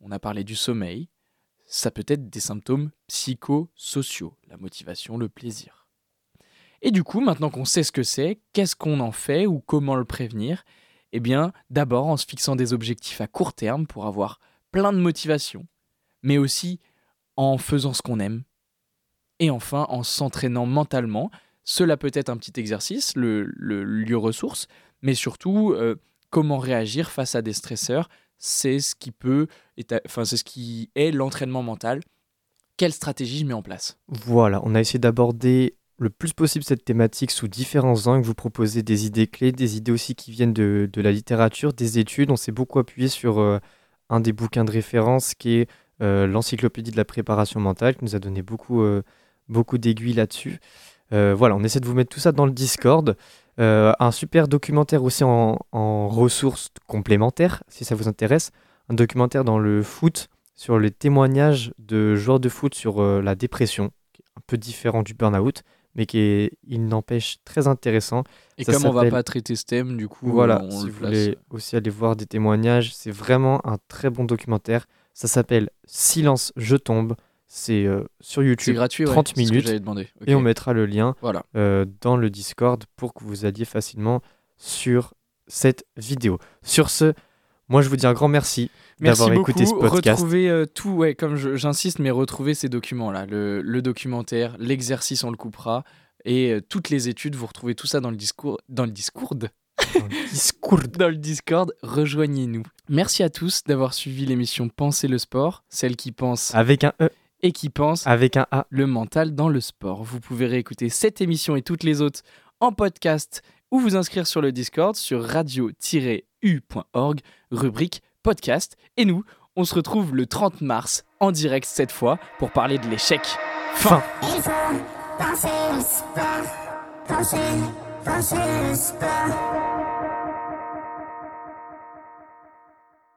On a parlé du sommeil. Ça peut être des symptômes psychosociaux, la motivation, le plaisir. Et du coup, maintenant qu'on sait ce que c'est, qu'est-ce qu'on en fait ou comment le prévenir? Eh bien, d'abord en se fixant des objectifs à court terme pour avoir plein de motivation, mais aussi en faisant ce qu'on aime. Et enfin, en s'entraînant mentalement. Cela peut être un petit exercice, le, lieu ressource, mais surtout euh, comment réagir face à des stresseurs. C'est ce qui peut, enfin c'est ce qui est l'entraînement mental. Quelle stratégie je mets en place? Voilà, on a essayé d'aborder le plus possible cette thématique sous différents angles, vous proposer des idées clés, des idées aussi qui viennent de, la littérature, des études. On s'est beaucoup appuyé sur euh, un des bouquins de référence qui est euh, l'encyclopédie de la préparation mentale, qui nous a donné beaucoup, euh, beaucoup d'aiguilles là-dessus. Voilà, on essaie de vous mettre tout ça dans le Discord. Euh, un super documentaire aussi en, en ressources complémentaires, si ça vous intéresse. Un documentaire dans le foot sur les témoignages de joueurs de foot sur euh, la dépression, qui est un peu différent du burn-out, mais qui est, il n'empêche, très intéressant. Et Ça comme on va s'appelle- pas traiter ce thème, du coup, Voilà, on si vous place. voulez aussi aller voir des témoignages, c'est vraiment un très bon documentaire. Ça s'appelle Silence, je tombe. C'est euh, sur C'est YouTube. gratuit, ouais, 30 c'est ce que minutes, demander. Et on mettra le lien Voilà. euh, dans le Discord pour que vous alliez facilement sur cette vidéo. Sur ce, moi je vous dis un grand merci, Merci d'avoir écouté ce podcast. Retrouvez euh, tout, ouais, comme j'insiste, mais retrouvez ces documents-là, le, le documentaire, l'exercice, on le coupera, et euh, toutes les études, vous retrouvez tout ça dans le discours, dans le Discord, Dans le Discord. dans le Discord. Rejoignez-nous. Merci à tous d'avoir suivi l'émission Penser le sport, celle qui pense Avec un E, et qui pense avec un A. le mental dans le sport. Vous pouvez réécouter cette émission et toutes les autres en podcast ou vous inscrire sur le Discord sur radio-u.org, rubrique podcast. Et nous, on se retrouve le 30 mars en direct cette fois pour parler de l'échec. Fin. Il faut penser le sport, penser, penser le sport.